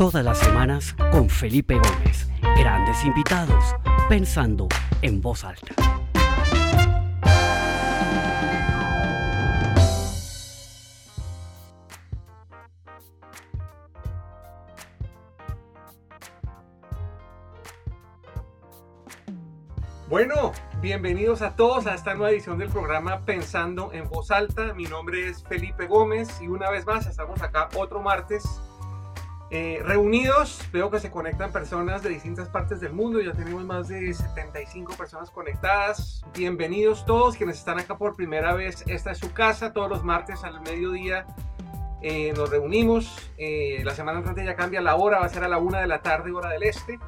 Todas las semanas con Felipe Gómez. Grandes invitados, pensando en voz alta. Bueno, bienvenidos a todos a esta nueva edición del programa Pensando en Voz Alta. Mi nombre es Felipe Gómez y una vez más estamos acá otro martes eh, reunidos. Veo que se conectan personas de distintas partes del mundo. Ya tenemos más de 75 personas conectadas. Bienvenidos todos quienes están acá por primera vez. Esta es su casa. Todos los martes al mediodía eh, nos reunimos. Eh, la semana entrante ya cambia la hora. Va a ser a la una de la tarde, hora del este.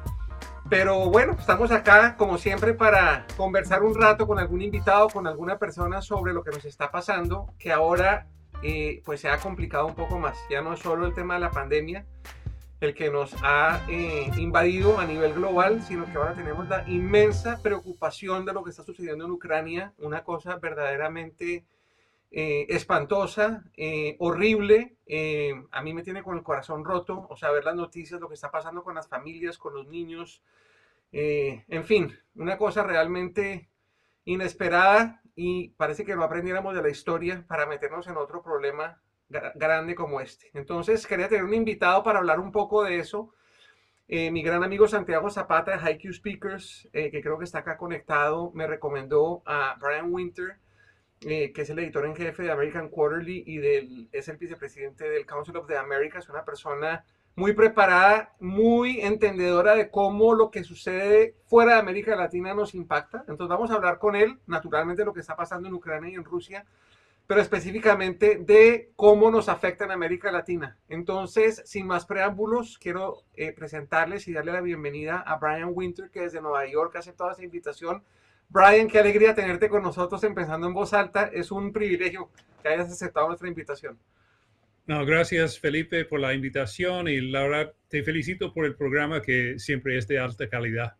Pero bueno, estamos acá como siempre para conversar un rato con algún invitado, con alguna persona sobre lo que nos está pasando, que ahora eh, pues se ha complicado un poco más. Ya no es solo el tema de la pandemia el que nos ha eh, invadido a nivel global, sino que ahora tenemos la inmensa preocupación de lo que está sucediendo en Ucrania, una cosa verdaderamente eh, espantosa, horrible. a mí me tiene con el corazón roto, o sea, ver las noticias, lo que está pasando con las familias, con los niños, eh, en fin, una cosa realmente inesperada y parece que no aprendiéramos de la historia para meternos en otro problema grande como este. Entonces, quería tener un invitado para hablar un poco de eso. Eh, mi gran amigo Santiago Zapata de HiQ Speakers, eh, que creo que está acá conectado, me recomendó a Brian Winter, que es el editor en jefe de American Quarterly y del, es el vicepresidente del Council of the Americas, una persona muy preparada, muy entendedora de cómo lo que sucede fuera de América Latina nos impacta. Entonces vamos a hablar con él, naturalmente, de lo que está pasando en Ucrania y en Rusia, pero específicamente de cómo nos afecta en América Latina. Entonces, sin más preámbulos, quiero eh, presentarles y darle la bienvenida a Brian Winter, que desde Nueva York hace toda esa invitación. Brian, qué alegría tenerte con nosotros empezando en voz alta. Es un privilegio que hayas aceptado nuestra invitación. No, gracias Felipe por la invitación y la verdad te felicito por el programa que siempre es de alta calidad.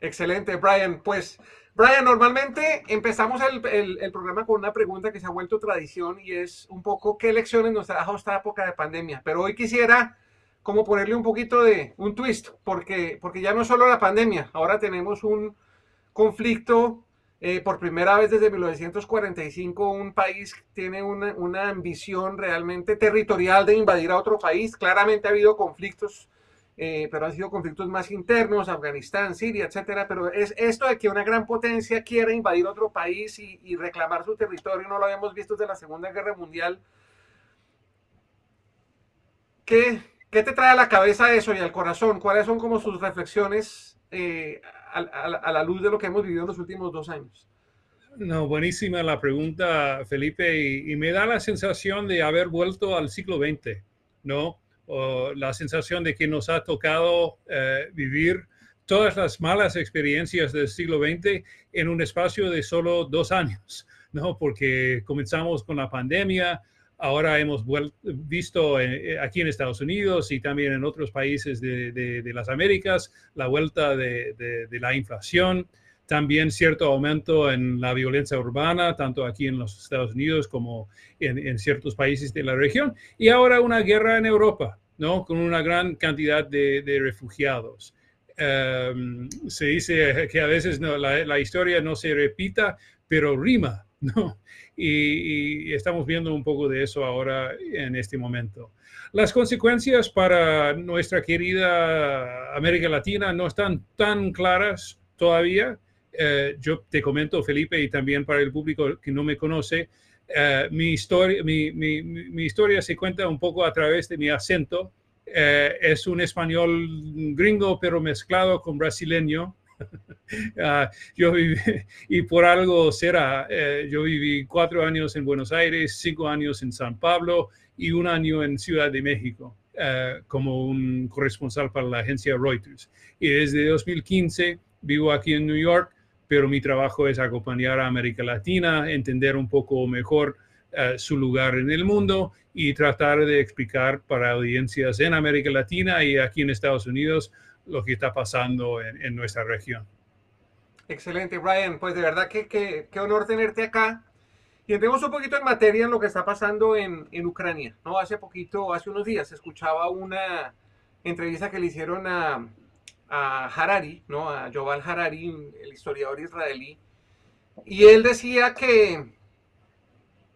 Excelente, Brian. Pues, Brian, normalmente empezamos el, programa con una pregunta que se ha vuelto tradición y es un poco qué lecciones nos dejado esta época de pandemia. Pero hoy quisiera como ponerle un poquito de un twist, porque, porque ya no es solo la pandemia, ahora tenemos un conflicto eh, por primera vez desde 1945 un país tiene una, ambición realmente territorial de invadir a otro país. Claramente ha habido conflictos, eh, pero han sido conflictos más internos, Afganistán, Siria, etcétera. Pero es esto de que una gran potencia quiere invadir otro país y, reclamar su territorio, no lo habíamos visto desde la Segunda Guerra Mundial. ¿Qué, ¿Qué te trae a la cabeza eso y al corazón? ¿Cuáles son como sus reflexiones eh, a, la luz de lo que hemos vivido en los últimos dos años? No, buenísima la pregunta, Felipe, y, me da la sensación de haber vuelto al siglo XX, ¿no? la sensación de que nos ha tocado eh, vivir todas las malas experiencias del siglo XX en un espacio de solo dos años, ¿no? Porque comenzamos con la pandemia, Ahora hemos visto eh, aquí en Estados Unidos y también en otros países de, las Américas la vuelta de, la inflación, también cierto aumento en la violencia urbana, tanto aquí en los Estados Unidos como en, ciertos países de la región, y ahora una guerra en Europa, ¿no? Con una gran cantidad de, refugiados. Em, se dice que a veces la, la historia no se repita, pero rima, ¿no? y, estamos viendo un poco de eso ahora en este momento. Las consecuencias para nuestra querida América Latina no están tan claras todavía. Eh, yo te comento, Felipe, y también para el público que no me conoce, eh, mi, historia, se cuenta un poco a través de mi acento. Eh, es un español gringo, pero mezclado con brasileño. Ah, yo viví, y por algo será, eh, yo viví cuatro años en Buenos Aires, cinco años en San Pablo y un año en Ciudad de México eh, como un corresponsal para la agencia Reuters. Y desde 2015 vivo aquí en New York, pero mi trabajo es acompañar a América Latina, entender un poco mejor eh, su lugar en el mundo y tratar de explicar para audiencias en América Latina y aquí en Estados Unidos lo que está pasando en, nuestra región. Excelente, Brian. Pues de verdad que, qué honor tenerte acá. Y entremos un poquito en materia en lo que está pasando en, en, Ucrania. ¿no? Hace poquito, hace unos días, escuchaba una entrevista que le hicieron a, a Harari, ¿no? A Yoval Harari, el historiador israelí, y él decía que,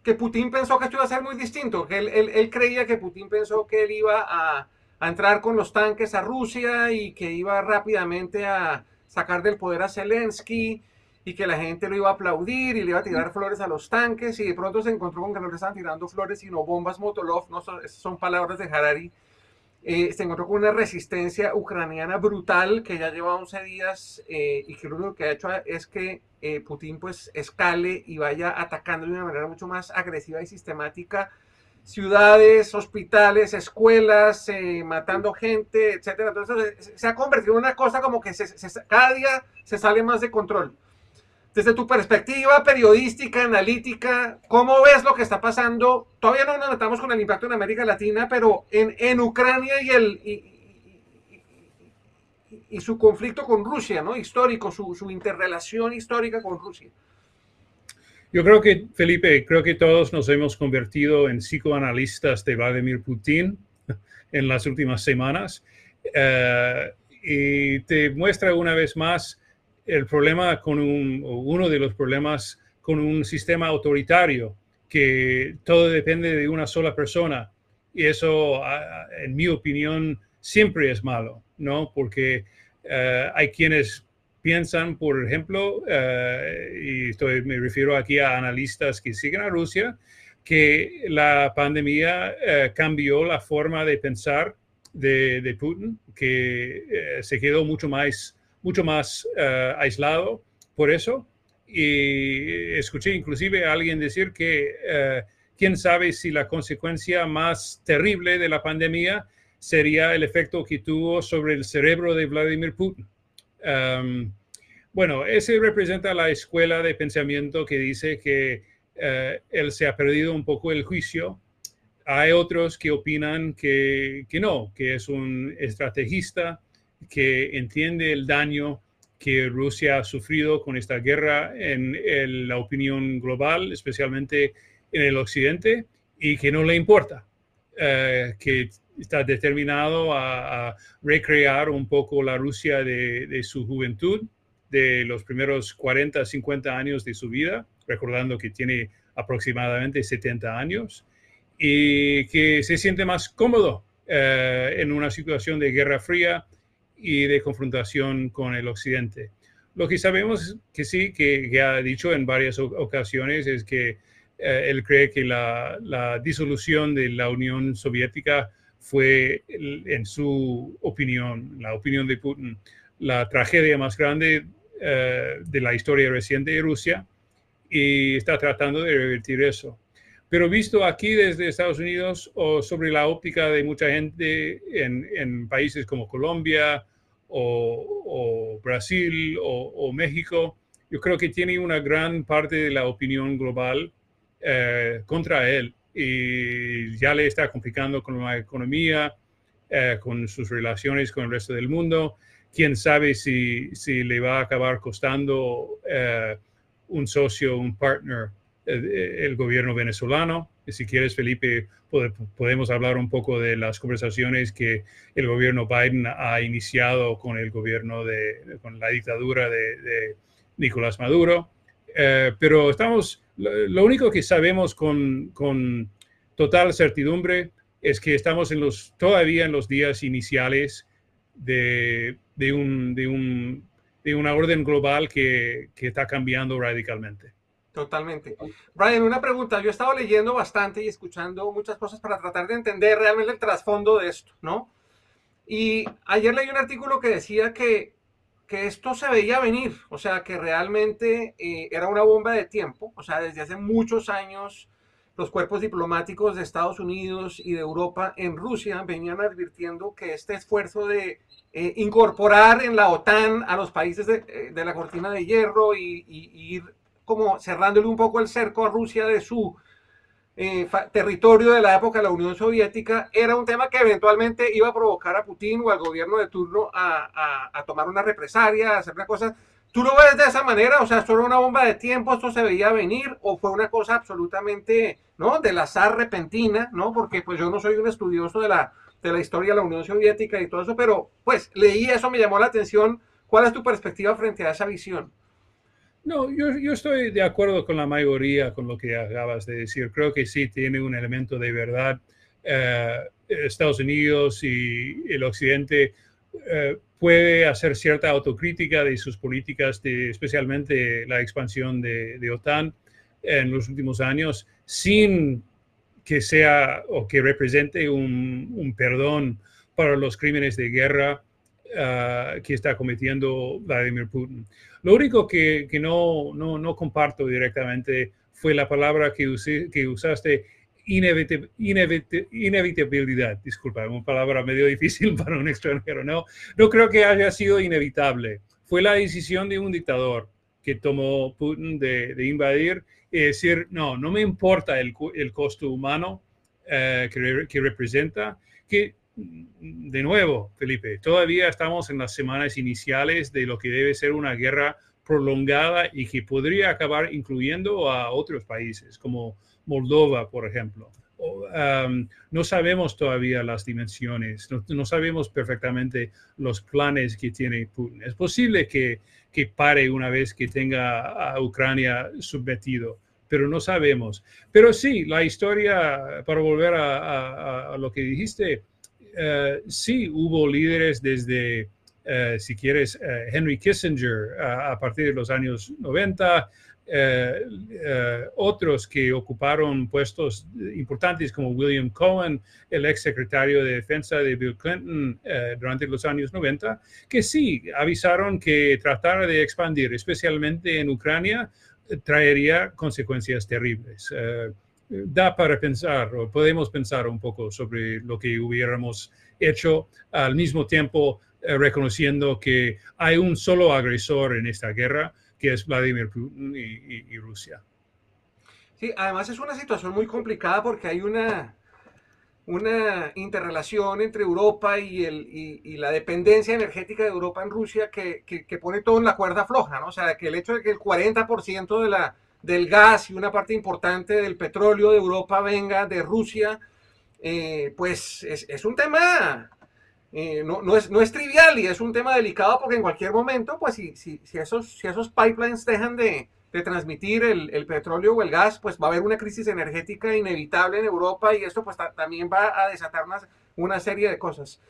que Putin pensó que esto iba a ser muy distinto, que él, él, creía que Putin pensó que él iba a, a, entrar con los tanques a Rusia y que iba rápidamente a sacar del poder a Zelensky y que la gente lo iba a aplaudir y le iba a tirar flores a los tanques y de pronto se encontró con que no le estaban tirando flores sino bombas Motolov, no son, palabras de Harari, eh, se encontró con una resistencia ucraniana brutal que ya lleva 11 días eh, y que lo único que ha hecho es que eh, Putin pues escale y vaya atacando de una manera mucho más agresiva y sistemática ciudades, hospitales, escuelas, matando gente, etcétera. Entonces se ha convertido en una cosa como que cada día se sale más de control desde tu perspectiva periodística, analítica, ¿cómo ves lo que está pasando? Todavía no nos metamos con el impacto en América Latina, pero en, en Ucrania y, el, y, su conflicto con Rusia, ¿no? Histórico, su, su interrelación histórica con Rusia. Yo creo que, Felipe, creo que todos nos hemos convertido en psicoanalistas de Vladimir Putin en las últimas semanas. Eh, y te muestra una vez más el problema con un, uno de los problemas con un sistema autoritario, que todo depende de una sola persona. Y eso, en mi opinión, siempre es malo, ¿no? Porque eh, hay quienes piensan, por ejemplo, eh, y estoy, me refiero aquí a analistas que siguen a Rusia, que la pandemia eh, cambió la forma de pensar de, Putin, que se quedó mucho más mucho más eh, aislado por eso. Y escuché inclusive a alguien decir que eh, quién sabe si la consecuencia más terrible de la pandemia sería el efecto que tuvo sobre el cerebro de Vladimir Putin. Bueno, ese representa la escuela de pensamiento que dice que eh, él se ha perdido un poco el juicio. Hay otros que opinan que, que no, que es un estrategista, que entiende el daño que Rusia ha sufrido con esta guerra en, la opinión global, especialmente en el occidente, y que no le importa, eh, que está determinado a, recrear un poco la Rusia de, su juventud, de los primeros 40, 50 años de su vida, recordando que tiene aproximadamente 70 años, y que se siente más cómodo eh, en una situación de guerra fría, y de confrontación con el occidente. Lo que sabemos que sí, que, ha dicho en varias ocasiones, es que eh, él cree que la, la, disolución de la Unión Soviética fue, en su opinión, la opinión de Putin, la tragedia más grande eh, de la historia reciente de Rusia y está tratando de revertir eso. Pero visto aquí desde Estados Unidos o sobre la óptica de mucha gente en, países como Colombia, o, Brasil o, México, yo creo que tiene una gran parte de la opinión global eh, contra él y ya le está complicando con la economía, eh, con sus relaciones con el resto del mundo. Quién sabe si, si le va a acabar costando eh, un socio, un partner, el gobierno venezolano. Si quieres, Felipe, podemos hablar un poco de las conversaciones que el gobierno Biden ha iniciado con el gobierno de, con la dictadura de, Nicolás Maduro. Eh, pero estamos, lo, único que sabemos con, con, total certidumbre es que estamos en los, todavía en los días iniciales de, de, un, de, un, de una orden global que, que está cambiando radicalmente. Totalmente. Brian, una pregunta. Yo he estado leyendo bastante y escuchando muchas cosas para tratar de entender realmente el trasfondo de esto, ¿no? Y ayer leí un artículo que decía que, esto se veía venir, o sea, que realmente eh, era una bomba de tiempo, o sea, desde hace muchos años los cuerpos diplomáticos de Estados Unidos y de Europa en Rusia venían advirtiendo que este esfuerzo de eh, incorporar en la OTAN a los países de, eh, la cortina de hierro y, y ir como cerrándole un poco el cerco a Rusia de su eh, territorio de la época de la Unión Soviética, era un tema que eventualmente iba a provocar a Putin o al gobierno de turno a, tomar una represalia, a hacer una cosa. ¿Tú lo ves de esa manera? O sea, ¿esto era una bomba de tiempo? ¿Esto se veía venir? ¿O fue una cosa absolutamente, ¿no? Del azar repentina, ¿no? Porque pues yo no soy un estudioso de la, de la historia de la Unión Soviética y todo eso, pero pues leí eso, me llamó la atención. ¿Cuál es tu perspectiva frente a esa visión? No, yo, yo, estoy de acuerdo con la mayoría con lo que acabas de decir. Creo que sí tiene un elemento de verdad. Eh, Estados Unidos y el Occidente eh, puede hacer cierta autocrítica de sus políticas, de, especialmente la expansión de, de, OTAN en los últimos años, sin que sea o que represente un, un perdón para los crímenes de guerra uh, que está cometiendo Vladimir Putin. Lo único que, que no, no, no, comparto directamente fue la palabra que, usé, que usaste, inevitabilidad, disculpa, una palabra medio difícil para un extranjero, no, no creo que haya sido inevitable. Fue la decisión de un dictador que tomó Putin de, de invadir y decir, no, no me importa el, el costo humano uh, que, que, representa, que de nuevo, Felipe, todavía estamos en las semanas iniciales de lo que debe ser una guerra prolongada y que podría acabar incluyendo a otros países como Moldova, por ejemplo. No sabemos todavía las dimensiones, no, sabemos perfectamente los planes que tiene Putin. Es posible que, que pare una vez que tenga a Ucrania sometido, pero no sabemos. Pero sí, la historia, para volver a, a lo que dijiste, uh, sí hubo líderes desde, uh, si quieres, uh, Henry Kissinger a partir de los años 90, eh, eh, otros que ocuparon puestos importantes como William Cohen, el ex secretario de defensa de Bill Clinton eh, durante los años 90, que sí avisaron que tratar de expandir, especialmente en Ucrania, traería consecuencias terribles. Da para pensar, o podemos pensar un poco sobre lo que hubiéramos hecho al mismo tiempo reconociendo que hay un solo agresor en esta guerra, que es Vladimir Putin y, y, y, Rusia. Sí, además es una situación muy complicada porque hay una, una interrelación entre Europa y, el, y, la dependencia energética de Europa en Rusia que, que, que, pone todo en la cuerda floja, ¿no? O sea, que el hecho de que el 40% de la, del gas y una parte importante del petróleo de Europa venga de Rusia, eh, pues es, un tema eh, no, no, es, no es trivial y es un tema delicado porque en cualquier momento, pues si, si, si esos, si esos pipelines dejan de, de transmitir el, el, petróleo o el gas, pues va a haber una crisis energética inevitable en Europa y esto pues también va a desatar una, una, serie de cosas.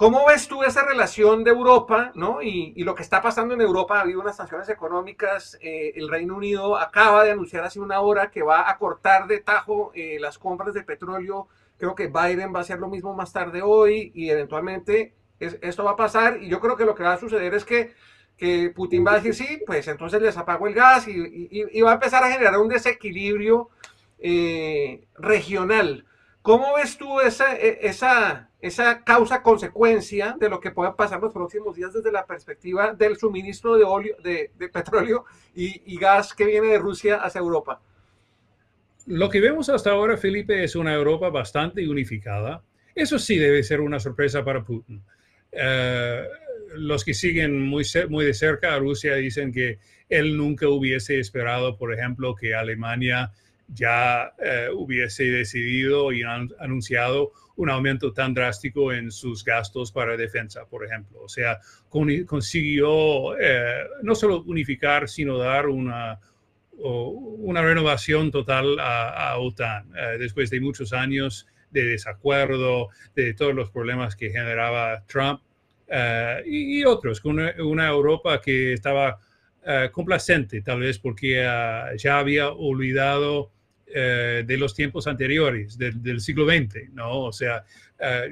¿Cómo ves tú esa relación de Europa ¿no? y, lo que está pasando en Europa? Ha habido unas sanciones económicas, eh, el Reino Unido acaba de anunciar hace una hora que va a cortar de tajo eh, las compras de petróleo Creo que Biden va a hacer lo mismo más tarde hoy y eventualmente es, esto va a pasar y yo creo que lo que va a suceder es que, Putin va a decir sí, pues entonces les apago el gas y, va a empezar a generar un desequilibrio eh, regional. ¿Cómo ves tú esa, e, esa, esa causa-consecuencia de lo que pueda pasar los próximos días desde la perspectiva del suministro de, óleo, de, petróleo y, gas que viene de Rusia hacia Europa? Lo que vemos hasta ahora, Felipe, es una Europa bastante unificada. Eso sí debe ser una sorpresa para Putin. Uh, los que siguen muy, de cerca a Rusia dicen que él nunca hubiese esperado, por ejemplo, que Alemania ya uh, hubiese decidido y anunciado un aumento tan drástico en sus gastos para defensa, por ejemplo. O sea, con, consiguió uh, no solo unificar, sino dar una, una renovación total a, a OTAN eh, después de muchos años de desacuerdo, de todos los problemas que generaba Trump eh, y, y, otros, con una, una, Europa que estaba eh, complacente, tal vez porque uh, ya había olvidado eh, de los tiempos anteriores, de, del siglo XX, ¿no? O sea,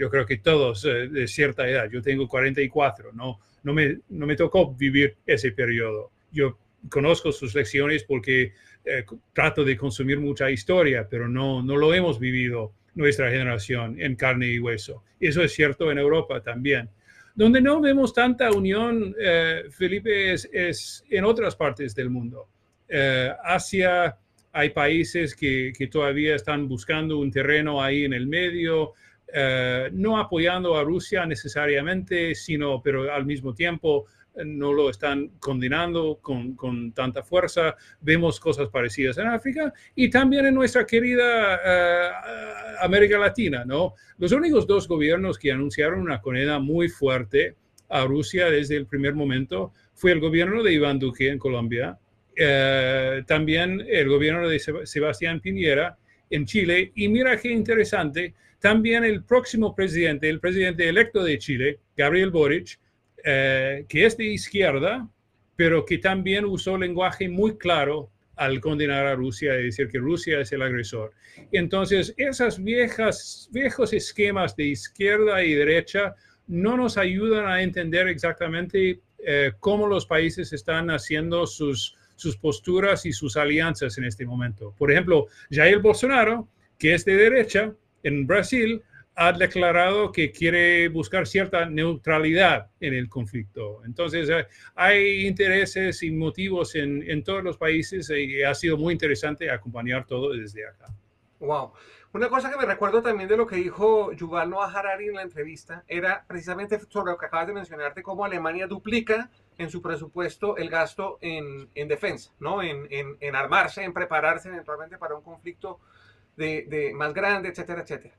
yo creo que todos de cierta edad, yo tengo 44, ¿no? No me, no me tocó vivir ese periodo. Yo conozco sus lecciones porque eh, trato de consumir mucha historia, pero no, no lo hemos vivido nuestra generación en carne y hueso. Eso es cierto en Europa también. Donde no vemos tanta unión, eh, Felipe, es, es, en otras partes del mundo. Eh, Asia, hay países que, que, todavía están buscando un terreno ahí en el medio, eh, no apoyando a Rusia necesariamente, sino, pero al mismo tiempo no lo están condenando con, con tanta fuerza. Vemos cosas parecidas en África y también en nuestra querida eh, América Latina, ¿no? Los únicos dos gobiernos que anunciaron una condena muy fuerte a Rusia desde el primer momento fue el gobierno de Iván Duque en Colombia, eh, también el gobierno de Sebastián Piñera en Chile y mira qué interesante, también el próximo presidente, el presidente electo de Chile, Gabriel Boric, eh, que es de izquierda, pero que también usó lenguaje muy claro al condenar a Rusia y decir que Rusia es el agresor. Entonces, viejas, viejos esquemas de izquierda y derecha no nos ayudan a entender exactamente eh, cómo los países están haciendo sus, sus posturas y sus alianzas en este momento. Por ejemplo, Jair Bolsonaro, que es de derecha, en Brasil ha declarado que quiere buscar cierta neutralidad en el conflicto. Entonces, eh, hay intereses y motivos en, en todos los países y ha sido muy interesante acompañar todo desde acá. Wow. Una cosa que me recuerdo también de lo que dijo Yuval Noah Harari en la entrevista era precisamente sobre lo que acabas de mencionarte, cómo Alemania duplica en su presupuesto el gasto en, en defensa, ¿no? En, en, en, armarse, en prepararse eventualmente para un conflicto de, más grande, etcétera, etcétera.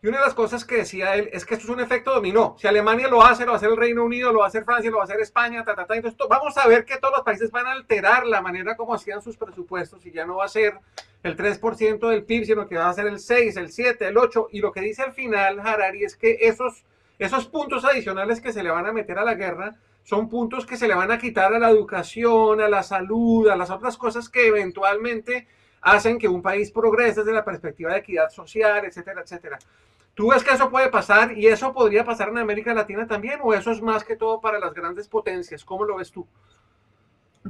Y una de las cosas que decía él es que esto es un efecto dominó. Si Alemania lo hace, lo va a hacer el Reino Unido, lo va a hacer Francia, lo va a hacer España, ta, ta, ta. Entonces vamos a ver que todos los países van a alterar la manera como hacían sus presupuestos y ya no va a ser el 3% del PIB, sino que va a ser el 6, el 7, el 8. Y lo que dice al final Harari es que esos, esos puntos adicionales que se le van a meter a la guerra son puntos que se le van a quitar a la educación, a la salud, a las otras cosas que eventualmente hacen que un país progrese desde la perspectiva de equidad social, etcétera, etcétera. ¿Tú ves que eso puede pasar y eso podría pasar en América Latina también o eso es más que todo para las grandes potencias? ¿Cómo lo ves tú?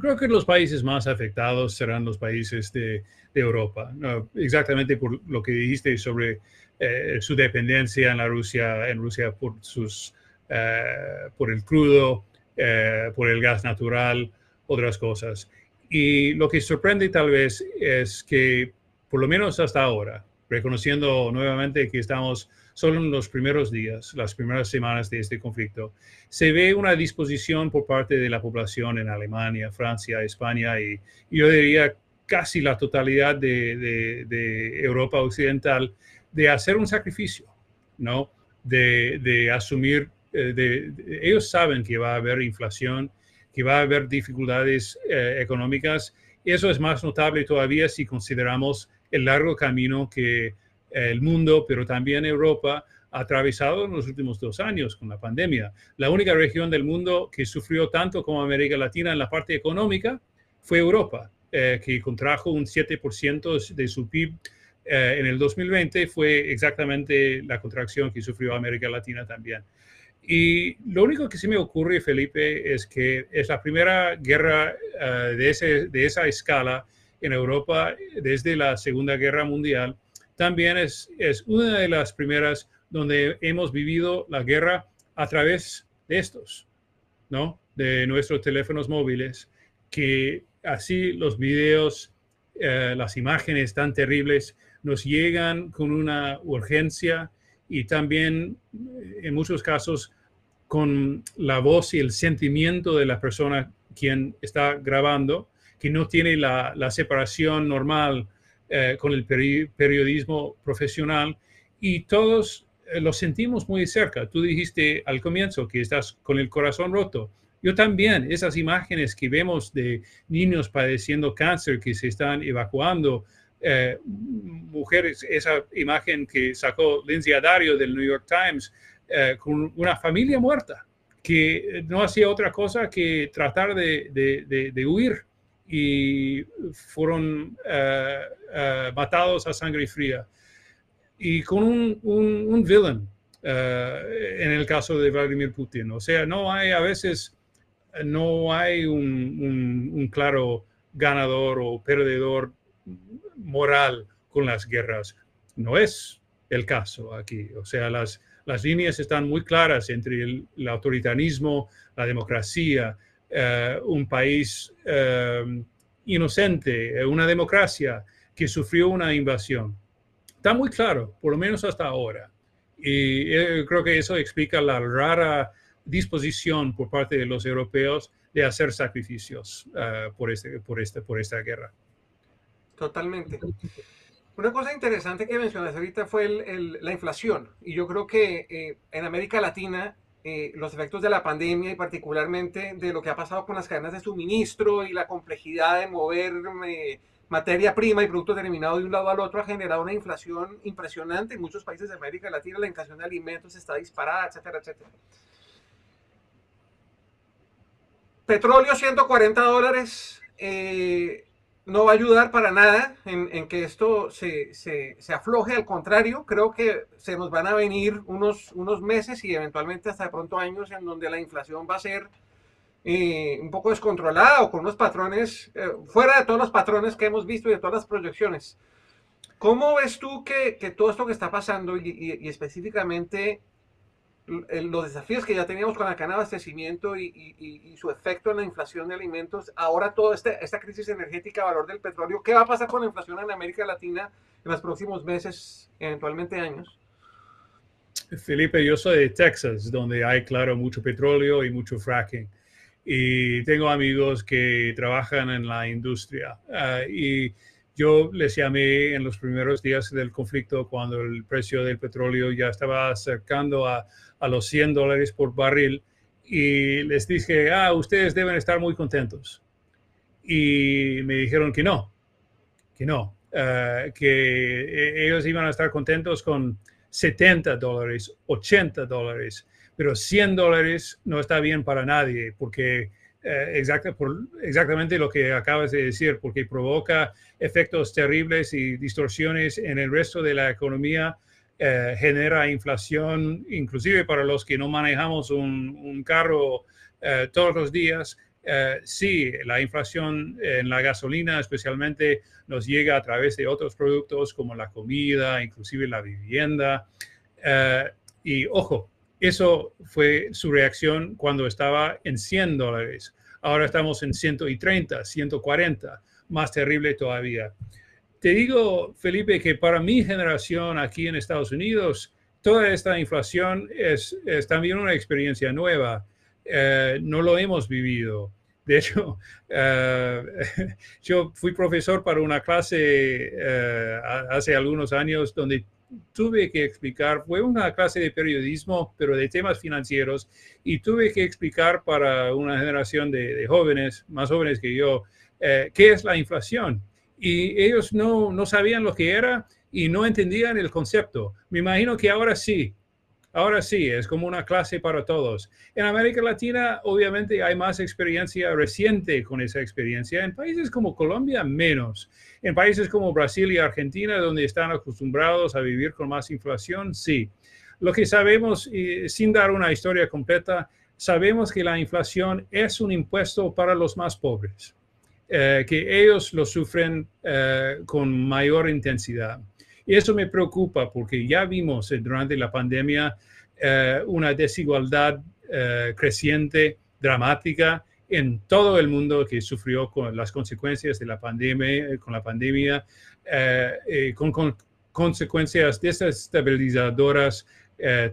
Creo que los países más afectados serán los países de, de Europa, exactamente por lo que dijiste sobre eh, su dependencia en Rusia, en Rusia por sus, eh, por el crudo, eh, por el gas natural, otras cosas. Y lo que sorprende tal vez es que, por lo menos hasta ahora, reconociendo nuevamente que estamos solo en los primeros días, las primeras semanas de este conflicto, se ve una disposición por parte de la población en Alemania, Francia, España y yo diría casi la totalidad de, de, Europa Occidental de hacer un sacrificio, ¿no? De, de asumir, eh, ellos saben que va a haber inflación, que va a haber dificultades eh, económicas. Eso es más notable todavía si consideramos el largo camino que eh, el mundo, pero también Europa, ha atravesado en los últimos dos años con la pandemia. La única región del mundo que sufrió tanto como América Latina en la parte económica fue Europa, eh, que contrajo un 7% de su PIB en el 2020, fue exactamente la contracción que sufrió América Latina también. Y lo único que se me ocurre, Felipe, es que es la primera guerra uh, de, ese, de esa escala en Europa desde la Segunda Guerra Mundial. También es, es una de las primeras donde hemos vivido la guerra a través de estos, ¿no? De nuestros teléfonos móviles, que así los videos, uh, las imágenes tan terribles nos llegan con una urgencia y también en muchos casos con la voz y el sentimiento de la persona quien está grabando, que no tiene la, separación normal eh, con el periodismo profesional y todos eh, lo sentimos muy cerca. Tú dijiste al comienzo que estás con el corazón roto. Yo también, esas imágenes que vemos de niños padeciendo cáncer que se están evacuando, eh, mujeres, esa imagen que sacó Lindsay Adario del New York Times, eh, con una familia muerta que no hacía otra cosa que tratar de, de, de, huir y fueron uh, uh, matados a sangre fría. Y con un, un, un villain, en el caso de Vladimir Putin. O sea, no hay a veces, no hay un, un claro ganador o perdedor moral con las guerras. No es el caso aquí. O sea, las, las líneas están muy claras entre el, autoritarismo, la democracia, eh, un país eh, inocente, una democracia que sufrió una invasión. Está muy claro, por lo menos hasta ahora. Y eh, creo que eso explica la rara disposición por parte de los europeos de hacer sacrificios por, este, este, por esta guerra. Totalmente. Una cosa interesante que mencionaste ahorita fue la inflación. Y yo creo que eh, en América Latina eh, los efectos de la pandemia y particularmente de lo que ha pasado con las cadenas de suministro y la complejidad de mover eh, materia prima y producto terminado de un lado al otro ha generado una inflación impresionante en muchos países de América Latina. La inflación de alimentos está disparada, etcétera, etcétera. Petróleo 140 dólares. No va a ayudar para nada en, que esto se, se, se, afloje, al contrario, creo que se nos van a venir unos, unos meses y eventualmente hasta de pronto años en donde la inflación va a ser eh, un poco descontrolada o con unos patrones, eh, fuera de todos los patrones que hemos visto y de todas las proyecciones. ¿Cómo ves tú que, que todo esto que está pasando y específicamente los desafíos que ya teníamos con la cadena de abastecimiento y, y, y, su efecto en la inflación de alimentos, ahora toda este, esta crisis energética, valor del petróleo, ¿qué va a pasar con la inflación en América Latina en los próximos meses, eventualmente años? Felipe, yo soy de Texas, donde hay, claro, mucho petróleo y mucho fracking. Y tengo amigos que trabajan en la industria. Uh, y yo les llamé en los primeros días del conflicto, cuando el precio del petróleo ya estaba acercando a, a los 100 dólares por barril, y les dije, ah, ustedes deben estar muy contentos. Y me dijeron que no, que no, uh, que ellos iban a estar contentos con 70 dólares, 80 dólares, pero 100 dólares no está bien para nadie, porque eh, exacta, por exactamente lo que acabas de decir, porque provoca efectos terribles y distorsiones en el resto de la economía, eh, genera inflación, inclusive para los que no manejamos un, carro eh, todos los días. Eh, sí, la inflación en la gasolina especialmente nos llega a través de otros productos como la comida, inclusive la vivienda. Eh, y ojo, eso fue su reacción cuando estaba en 100 dólares. Ahora estamos en 130, 140, más terrible todavía. Te digo, Felipe, que para mi generación aquí en Estados Unidos, toda esta inflación es, también una experiencia nueva. Eh, no lo hemos vivido. De hecho, uh, yo fui profesor para una clase uh, hace algunos años donde tuve que explicar, fue una clase de periodismo, pero de temas financieros, y tuve que explicar para una generación de, jóvenes, más jóvenes que yo, eh, qué es la inflación. Y ellos no, no sabían lo que era y no entendían el concepto. Me imagino que ahora sí, Ahora sí, es como una clase para todos. En América Latina, obviamente, hay más experiencia reciente con esa experiencia. En países como Colombia, menos. En países como Brasil y Argentina, donde están acostumbrados a vivir con más inflación, sí. Lo que sabemos, sin dar una historia completa, sabemos que la inflación es un impuesto para los más pobres, eh, que ellos lo sufren eh, con mayor intensidad. Y eso me preocupa porque ya vimos eh, durante la pandemia eh, una desigualdad eh, creciente, dramática en todo el mundo que sufrió con las consecuencias de la pandemia, con la pandemia, con, con, consecuencias desestabilizadoras,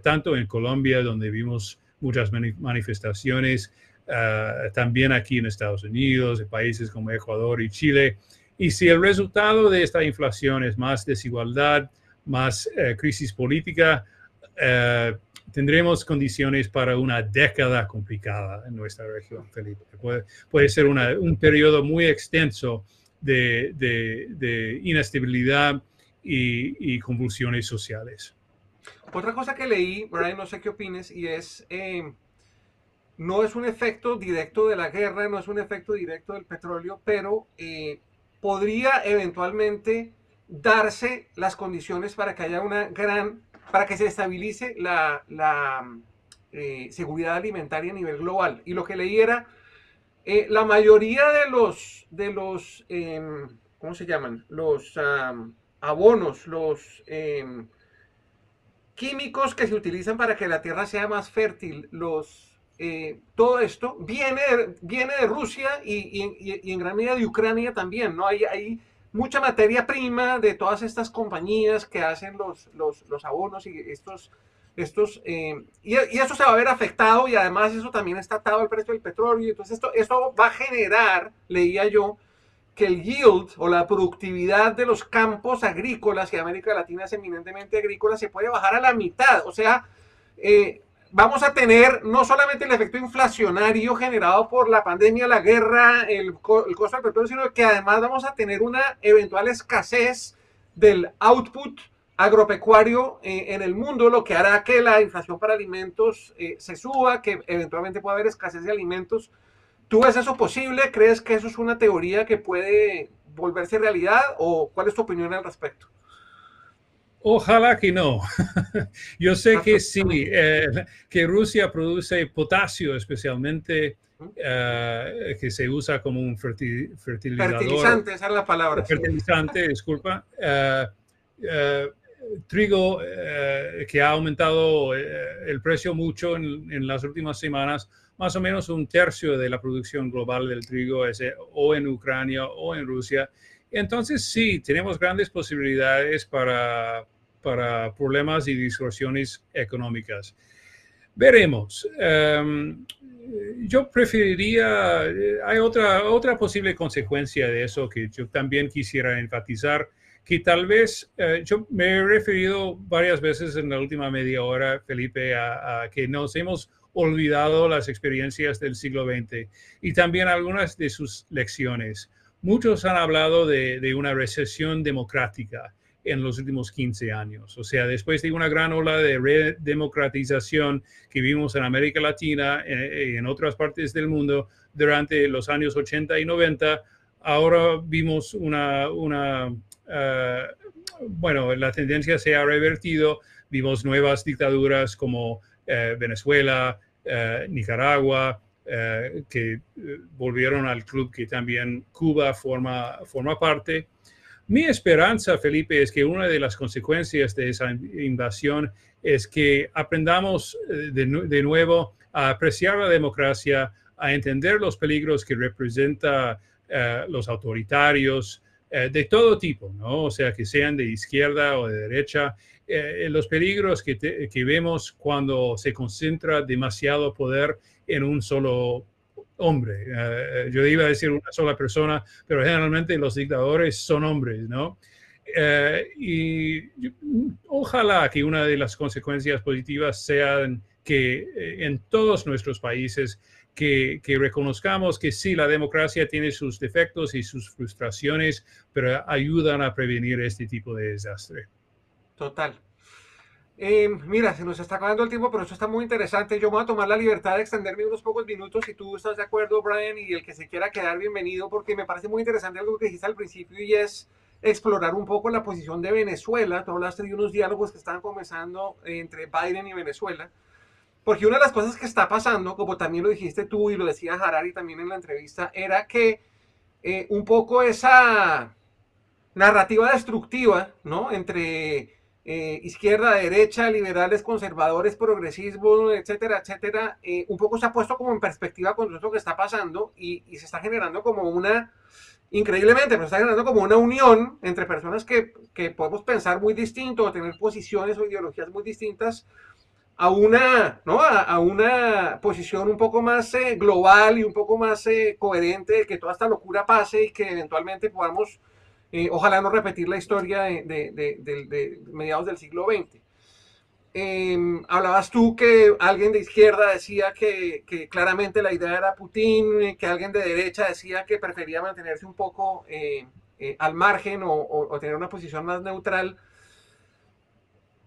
tanto en Colombia, donde vimos muchas manifestaciones, también aquí en Estados Unidos, en países como Ecuador y Chile, y si el resultado de esta inflación es más desigualdad, más eh, crisis política, eh, tendremos condiciones para una década complicada en nuestra región, Felipe. Puede, puede ser una, un periodo muy extenso de, de, de inestabilidad y, y, convulsiones sociales. Otra cosa que leí, Brian, no sé qué opines, y es, eh, no es un efecto directo de la guerra, no es un efecto directo del petróleo, pero eh, podría eventualmente darse las condiciones para que haya una gran, para que se estabilice la, eh, seguridad alimentaria a nivel global. Y lo que leí era, eh, la mayoría de los, de los eh, ¿cómo se llaman? Los abonos, los em, químicos que se utilizan para que la tierra sea más fértil, los eh, todo esto viene viene de Rusia y, y, y, en gran medida de Ucrania también, ¿no? Hay, hay mucha materia prima de todas estas compañías que hacen los, los, los abonos y estos estos, eh, y, eso se va a ver afectado y además eso también está atado al precio del petróleo. Entonces esto, esto va a generar, leía yo, que el yield o la productividad de los campos agrícolas, y América Latina es eminentemente agrícola, se puede bajar a la mitad. O sea, eh, vamos a tener no solamente el efecto inflacionario generado por la pandemia, la guerra, el, el costo del petróleo, sino que además vamos a tener una eventual escasez del output agropecuario eh, en el mundo, lo que hará que la inflación para alimentos eh, se suba, que eventualmente pueda haber escasez de alimentos. ¿Tú ves eso posible? ¿Crees que eso es una teoría que puede volverse realidad o cuál es tu opinión al respecto? Ojalá que no. Yo sé que sí, eh, que Rusia produce potasio especialmente, que se usa como un fertilizador. Fertilizante, esa es la palabra. Fertilizante, disculpa trigo eh, que ha aumentado eh, el precio mucho en, las últimas semanas, más o menos un tercio de la producción global del trigo es eh, o en Ucrania o en Rusia. Entonces sí, tenemos grandes posibilidades para, para problemas y distorsiones económicas. Veremos. Em, yo preferiría, hay otra, otra posible consecuencia de eso que yo también quisiera enfatizar que tal vez, eh, yo me he referido varias veces en la última media hora, Felipe, a, que nos hemos olvidado las experiencias del siglo XX y también algunas de sus lecciones. Muchos han hablado de, una recesión democrática en los últimos 15 años. O sea, después de una gran ola de redemocratización que vimos en América Latina y en, otras partes del mundo durante los años 80 y 90, ahora vimos una, una eh, bueno, la tendencia se ha revertido. Vimos nuevas dictaduras como eh, Venezuela, eh, Nicaragua, que volvieron al club que también Cuba forma, forma parte. Mi esperanza, Felipe, es que una de las consecuencias de esa invasión es que aprendamos de, de nuevo a apreciar la democracia, a entender los peligros que representa los autoritarios, eh, de todo tipo, ¿no? O sea, que sean de izquierda o de derecha. Eh, los peligros que, que, vemos cuando se concentra demasiado poder en un solo hombre. Eh, yo iba a decir una sola persona, pero generalmente los dictadores son hombres, ¿no? y ojalá que una de las consecuencias positivas sean que en todos nuestros países que, reconozcamos que sí, la democracia tiene sus defectos y sus frustraciones, pero ayudan a prevenir este tipo de desastre. Total. Eh, mira, se nos está acabando el tiempo, pero eso está muy interesante. Yo voy a tomar la libertad de extenderme unos pocos minutos si tú estás de acuerdo, Brian, y el que se quiera quedar bienvenido, porque me parece muy interesante algo que dijiste al principio y es explorar un poco la posición de Venezuela. Tú hablaste de unos diálogos que estaban comenzando entre Biden y Venezuela. Porque una de las cosas que está pasando, como también lo dijiste tú y lo decía Harari también en la entrevista, era que eh, un poco esa narrativa destructiva, ¿no? Entre eh, izquierda, derecha, liberales, conservadores, progresismo, etcétera, etcétera, eh, un poco se ha puesto como en perspectiva con todo lo que está pasando y, y, se está generando como una, increíblemente, pero se está generando como una unión entre personas que, que podemos pensar muy distinto o tener posiciones o ideologías muy distintas a una, ¿no? a, una posición un poco más eh, global y un poco más eh, coherente de que toda esta locura pase y que eventualmente podamos, eh, ojalá no repetir la historia de, mediados del siglo XX. Em, hablabas tú que alguien de izquierda decía que, claramente la idea era Putin, que alguien de derecha decía que prefería mantenerse un poco al margen o tener una posición más neutral.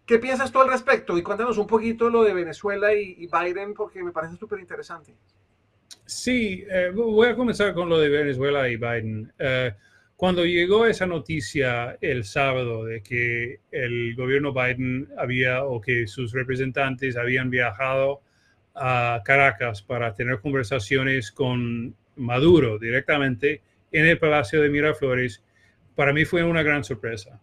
¿Qué piensas tú al respecto? Y cuéntanos un poquito lo de Venezuela y, Biden, porque me parece súper interesante. Sí, eh, voy a comenzar con lo de Venezuela y Biden. Eh, cuando llegó esa noticia el sábado de que el gobierno Biden había o que sus representantes habían viajado a Caracas para tener conversaciones con Maduro directamente en el Palacio de Miraflores, para mí fue una gran sorpresa.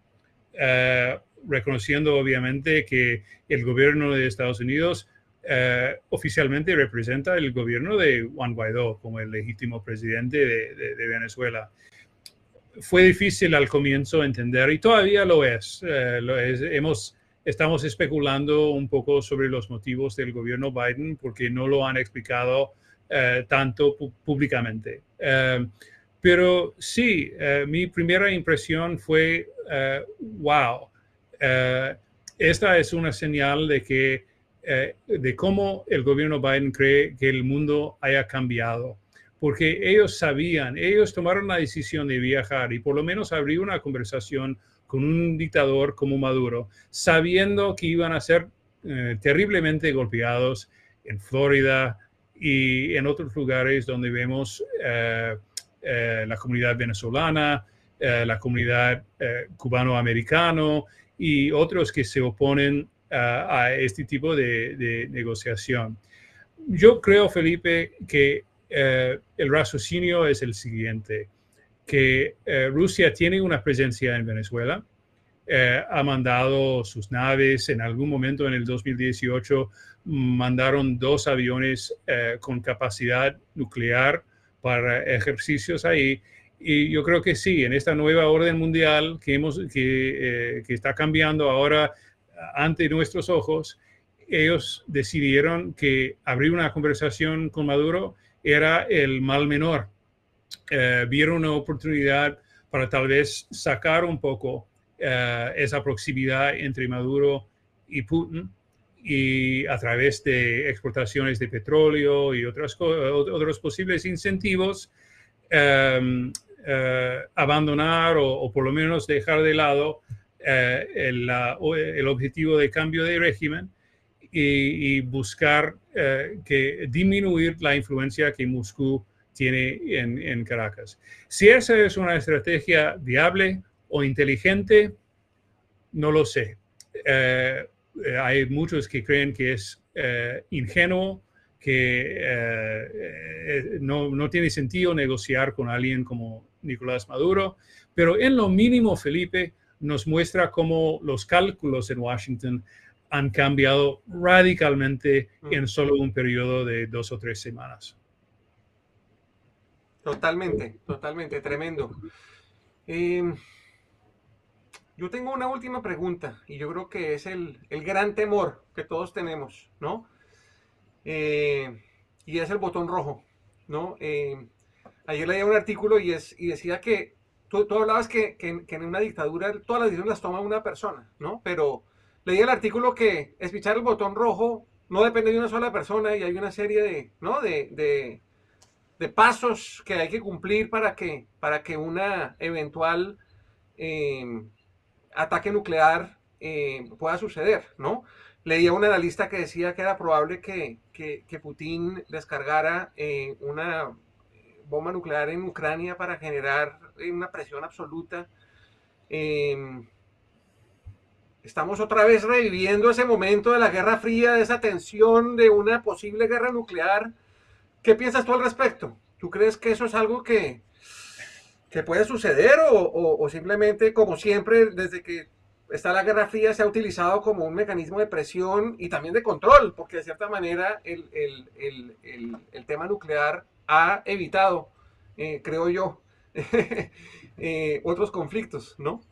Uh, reconociendo obviamente que el gobierno de Estados Unidos eh, oficialmente representa el gobierno de Juan Guaidó como el legítimo presidente de, Venezuela. Fue difícil al comienzo entender y todavía lo es. Eh, lo es. Hemos estamos especulando un poco sobre los motivos del gobierno Biden porque no lo han explicado eh, tanto públicamente. Eh, pero sí, eh, mi primera impresión fue, wow, esta es una señal de que de cómo el gobierno Biden cree que el mundo haya cambiado porque ellos sabían, ellos tomaron la decisión de viajar y por lo menos abrir una conversación con un dictador como Maduro, sabiendo que iban a ser eh, terriblemente golpeados en Florida y en otros lugares donde vemos eh, eh, la comunidad venezolana, la comunidad cubano-americano y otros que se oponen a este tipo de, de negociación. Yo creo, Felipe, que eh, el raciocinio es el siguiente, que eh, Rusia tiene una presencia en Venezuela, eh, ha mandado sus naves, en algún momento en el 2018 mandaron dos aviones con capacidad nuclear para ejercicios ahí. Y yo creo que sí, en esta nueva orden mundial que, hemos, que, que está cambiando ahora ante nuestros ojos, ellos decidieron que abrir una conversación con Maduro era el mal menor. Eh, vieron una oportunidad para tal vez sacar un poco eh, esa proximidad entre Maduro y Putin y a través de exportaciones de petróleo y otras, otros posibles incentivos, em, eh, abandonar o, por lo menos dejar de lado el, el, objetivo de cambio de régimen y, buscar eh, que disminuir la influencia que Moscú tiene en, Caracas. Si esa es una estrategia viable o inteligente, no lo sé. Eh, eh, hay muchos que creen que es ingenuo, que no, no, tiene sentido negociar con alguien como Nicolás Maduro, pero en lo mínimo, Felipe, nos muestra cómo los cálculos en Washington han cambiado radicalmente en solo un periodo de dos o tres semanas. Totalmente, totalmente, tremendo. Em, yo tengo una última pregunta y yo creo que es el, gran temor que todos tenemos, ¿no? Eh, y es el botón rojo, ¿no? Em, ayer leía un artículo y, es, y decía que tú, hablabas que, que, en una dictadura todas las decisiones las toma una persona, ¿no? Pero leí el artículo que espichar el botón rojo no depende de una sola persona y hay una serie de, ¿no? de, de, pasos que hay que cumplir para que, para que una eventual em, ataque nuclear em, pueda suceder, ¿no? Leía un analista que decía que era probable que, que, Putin descargara eh, una bomba nuclear en Ucrania para generar una presión absoluta. Eh, Estamos otra vez reviviendo ese momento de la Guerra Fría, de esa tensión de una posible guerra nuclear. ¿Qué piensas tú al respecto? ¿Tú crees que eso es algo que, que puede suceder o, simplemente, como siempre, desde que está la Guerra Fría, se ha utilizado como un mecanismo de presión y también de control? Porque de cierta manera el, tema nuclear ha evitado, eh, creo yo, eh, otros conflictos, ¿no?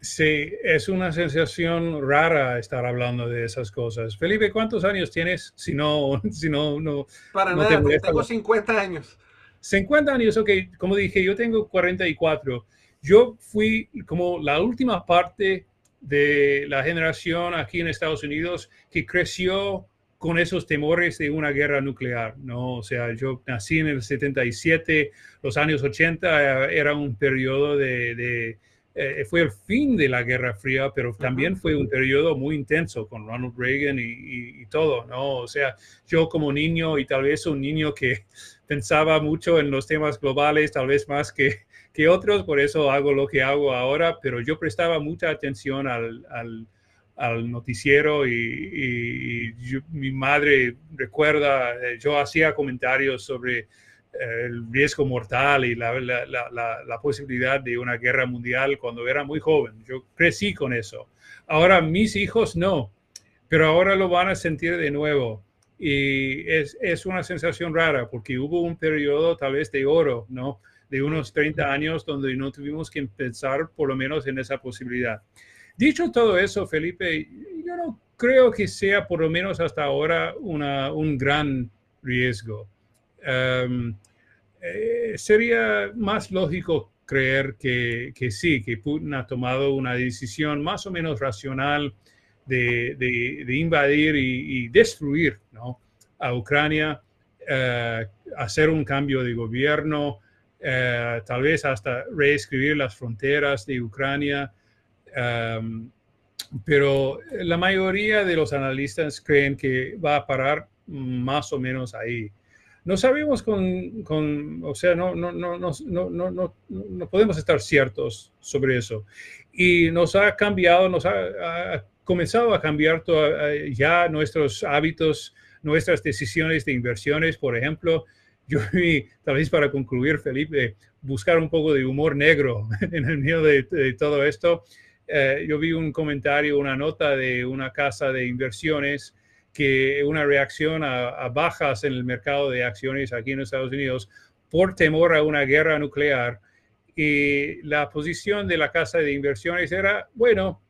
Sí, es una sensación rara estar hablando de esas cosas. Felipe, ¿cuántos años tienes? Si no, si no, no. Para nada, tengo 50 años. 50 años, ok. Como dije, yo tengo 44. Yo fui como la última parte de la generación aquí en Estados Unidos que creció con esos temores de una guerra nuclear, ¿no? O sea, yo nací en el 77, los años 80 eh, era un periodo de eh, fue el fin de la Guerra Fría, pero también fue un periodo muy intenso con Ronald Reagan y, todo, ¿no? O sea, yo como niño y tal vez un niño que pensaba mucho en los temas globales, tal vez más que, que otros, por eso hago lo que hago ahora, pero yo prestaba mucha atención al, al, al noticiero y, mi madre recuerda, eh, yo hacía comentarios sobre el riesgo mortal y la, la, posibilidad de una guerra mundial cuando era muy joven. Yo crecí con eso. Ahora mis hijos no, pero ahora lo van a sentir de nuevo. Y es, es una sensación rara porque hubo un periodo tal vez de oro, ¿no? De unos 30 años donde no tuvimos que pensar por lo menos en esa posibilidad. Dicho todo eso, Felipe, yo no creo que sea por lo menos hasta ahora una, un gran riesgo. Em, eh, sería más lógico creer que, sí, que Putin ha tomado una decisión más o menos racional de, invadir y, destruir a Ucrania, eh, hacer un cambio de gobierno, eh, tal vez hasta reescribir las fronteras de Ucrania. Em, pero la mayoría de los analistas creen que va a parar más o menos ahí. No sabemos con, con o sea, no, no, no, no, no, podemos estar ciertos sobre eso. Y nos ha cambiado, nos ha, comenzado a cambiar ya nuestros hábitos, nuestras decisiones de inversiones, por ejemplo. Yo tal vez para concluir, Felipe, buscar un poco de humor negro en el medio de, de todo esto. Eh, yo vi un comentario, una nota de una casa de inversiones que una reacción a, bajas en el mercado de acciones aquí en Estados Unidos por temor a una guerra nuclear. Y la posición de la casa de inversiones era, bueno,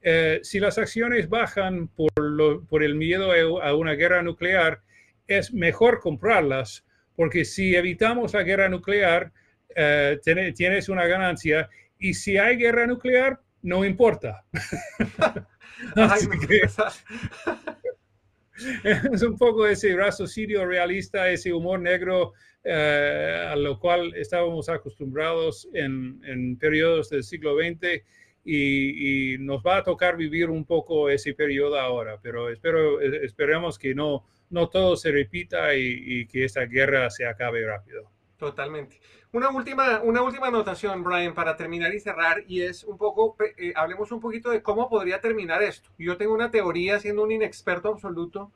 eh, si las acciones bajan por, por el miedo a una guerra nuclear, es mejor comprarlas, porque si evitamos la guerra nuclear, eh, tienes una ganancia. Y si hay guerra nuclear, no importa. es un poco ese raciocinio realista, ese humor negro eh, a lo cual estábamos acostumbrados en, periodos del siglo XX y, nos va a tocar vivir un poco ese periodo ahora, pero espero, esperemos que no, no todo se repita y que esta guerra se acabe rápido. Totalmente. Una última, una última anotación, Brian, para terminar y cerrar, y es un poco, eh, hablemos un poquito de cómo podría terminar esto. Yo tengo una teoría, siendo un inexperto absoluto,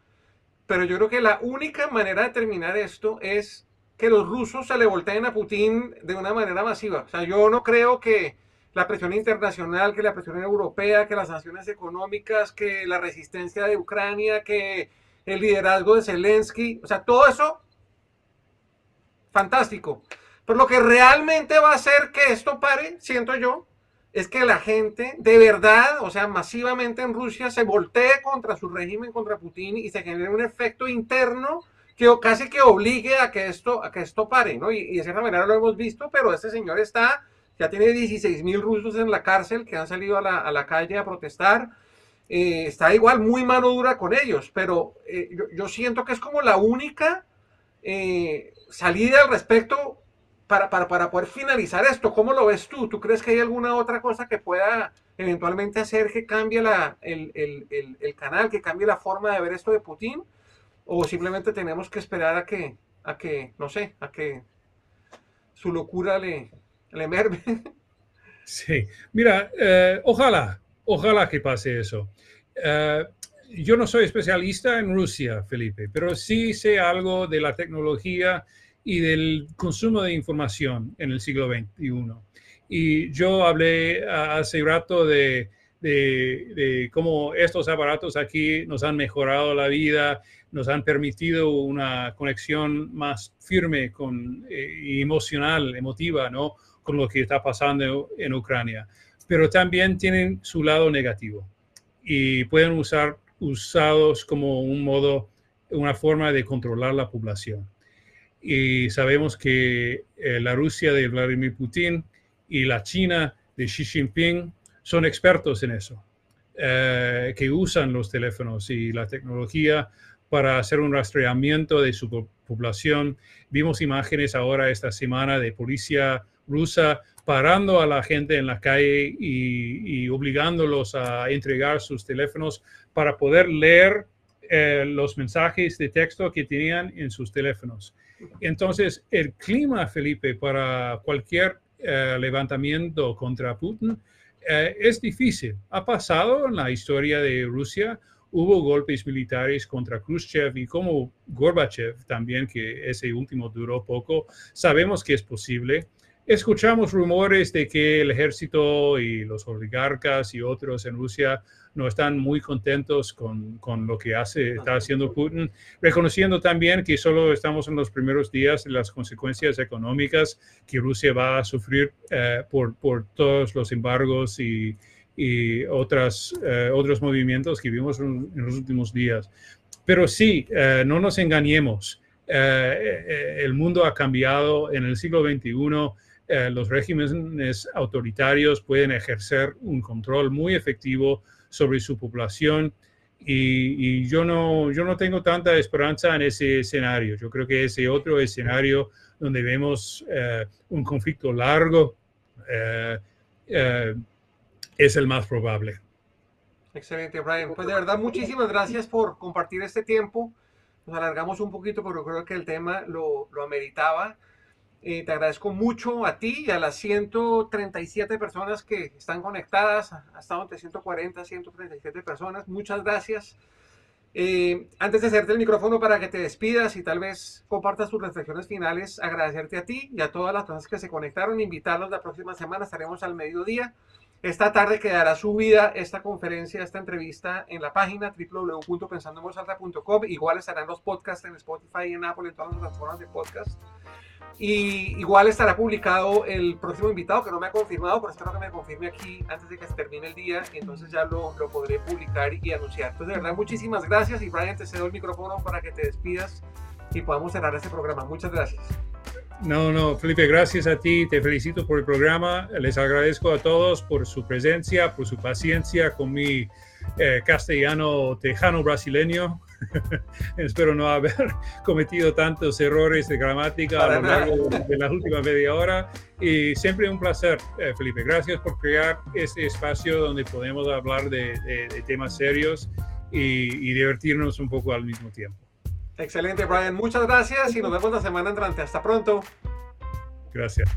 pero yo creo que la única manera de terminar esto es que los rusos se le volteen a Putin de una manera masiva. O sea, yo no creo que la presión internacional, que la presión europea, que las sanciones económicas, que la resistencia de Ucrania, que el liderazgo de Zelensky, o sea, todo eso, fantástico. Pero lo que realmente va a hacer que esto pare, siento yo, es que la gente de verdad, o sea, masivamente en Rusia, se voltee contra su régimen, contra Putin y se genere un efecto interno que casi que obligue a que esto, a que esto pare, ¿no? Y, de cierta manera lo hemos visto, pero este señor está, ya tiene 16 mil rusos en la cárcel que han salido a la, calle a protestar. Eh, está igual muy mano dura con ellos, pero eh, yo, siento que es como la única eh, salida al respecto para, para, para, poder finalizar esto, ¿cómo lo ves tú? ¿Tú crees que hay alguna otra cosa que pueda eventualmente hacer que cambie la, el, el, el, canal, que cambie la forma de ver esto de Putin? ¿O simplemente tenemos que esperar a que, a que no sé, a que su locura le, le merve? Sí, mira, eh, ojalá, ojalá que pase eso. Eh, yo no soy especialista en Rusia, Felipe, pero sí sé algo de la tecnología y del consumo de información en el siglo XXI. Y yo hablé hace rato de, de, cómo estos aparatos aquí nos han mejorado la vida, nos han permitido una conexión más firme con, eh, emocional, emotiva, ¿no? con lo que está pasando en Ucrania. Pero también tienen su lado negativo y pueden usar usados como un modo, una forma de controlar la población y sabemos que eh, la Rusia de Vladimir Putin y la China de Xi Jinping son expertos en eso, eh, que usan los teléfonos y la tecnología para hacer un rastreamiento de su población. Vimos imágenes ahora esta semana de policía rusa parando a la gente en la calle y, obligándolos a entregar sus teléfonos para poder leer eh, los mensajes de texto que tenían en sus teléfonos. Entonces, el clima, Felipe, para cualquier eh, levantamiento contra Putin eh, es difícil. Ha pasado en la historia de Rusia, hubo golpes militares contra Khrushchev y como Gorbachev también, que ese último duró poco. Sabemos que es posible. Escuchamos rumores de que el ejército y los oligarcas y otros en Rusia no están muy contentos con, con, lo que hace, está haciendo Putin, reconociendo también que solo estamos en los primeros días de las consecuencias económicas que Rusia va a sufrir eh, por, por, todos los embargos y, y otras, eh, otros movimientos que vimos en, los últimos días. Pero sí, eh, no nos engañemos. el mundo ha cambiado en el siglo XXI. Los regímenes autoritarios pueden ejercer un control muy efectivo sobre su población y, yo, no, yo no tengo tanta esperanza en ese escenario. Yo creo que ese otro escenario donde vemos eh, un conflicto largo eh, eh, es el más probable. Excelente, Brian. Pues de verdad, muchísimas gracias por compartir este tiempo. Nos alargamos un poquito, pero creo que el tema lo, lo ameritaba. Eh, te agradezco mucho a ti y a las 137 personas que están conectadas, ha estado entre 140, 137 personas. Muchas gracias. Eh, antes de hacerte el micrófono para que te despidas y tal vez compartas tus reflexiones finales, agradecerte a ti y a todas las personas que se conectaron, invitarlos la próxima semana, estaremos al mediodía. Esta tarde quedará subida esta conferencia, esta entrevista en la página www.pensandoenvozalta.com. Igual estarán los podcasts en Spotify en Apple, en todas las plataformas de podcast. Y igual estará publicado el próximo invitado, que no me ha confirmado, pero espero que me confirme aquí antes de que se termine el día, entonces ya lo, lo podré publicar y, anunciar. Entonces, de verdad, muchísimas gracias y Brian, te cedo el micrófono para que te despidas y podamos cerrar este programa. Muchas gracias. No, no, Felipe, gracias a ti, te felicito por el programa, les agradezco a todos por su presencia, por su paciencia con mi eh, castellano tejano brasileño. Espero no haber cometido tantos errores de gramática a lo largo de la última media hora. Y siempre un placer, eh, Felipe. Gracias por crear este espacio donde podemos hablar de, temas serios y, y divertirnos un poco al mismo tiempo. Excelente, Brian. Muchas gracias y nos vemos la semana entrante. Hasta pronto. Gracias.